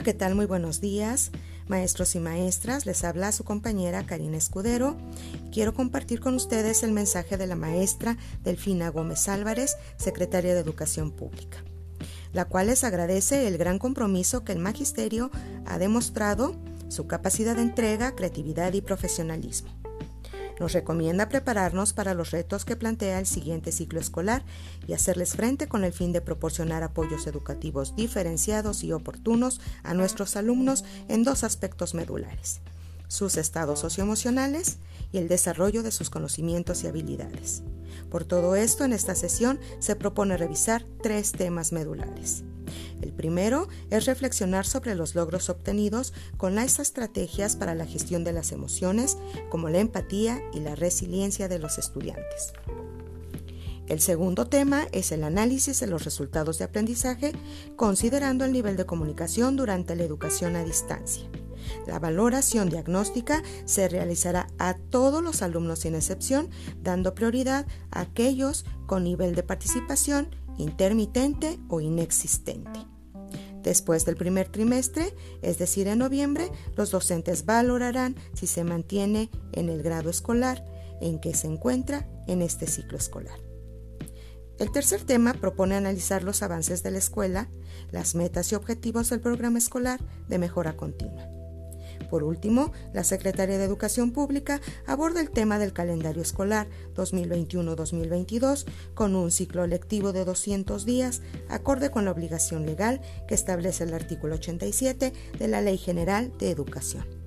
Hola, ¿qué tal? Muy buenos días, maestros y maestras. Les habla su compañera Karina Escudero. Quiero compartir con ustedes el mensaje de la maestra Delfina Gómez Álvarez, secretaria de Educación Pública, la cual les agradece el gran compromiso que el magisterio ha demostrado, su capacidad de entrega, creatividad y profesionalismo. Nos recomienda prepararnos para los retos que plantea el siguiente ciclo escolar y hacerles frente con el fin de proporcionar apoyos educativos diferenciados y oportunos a nuestros alumnos en dos aspectos medulares, sus estados socioemocionales y el desarrollo de sus conocimientos y habilidades. Por todo esto, en esta sesión se propone revisar tres temas medulares. El primero es reflexionar sobre los logros obtenidos con las estrategias para la gestión de las emociones, como la empatía y la resiliencia de los estudiantes. El segundo tema es el análisis de los resultados de aprendizaje, considerando el nivel de comunicación durante la educación a distancia. La valoración diagnóstica se realizará a todos los alumnos sin excepción, dando prioridad a aquellos con nivel de participación intermitente o inexistente. Después del primer trimestre, es decir, en noviembre, los docentes valorarán si se mantiene en el grado escolar en que se encuentra en este ciclo escolar. El tercer tema propone analizar los avances de la escuela, las metas y objetivos del programa escolar de mejora continua. Por último, la Secretaría de Educación Pública aborda el tema del calendario escolar 2021-2022 con un ciclo lectivo de 200 días, acorde con la obligación legal que establece el artículo 87 de la Ley General de Educación.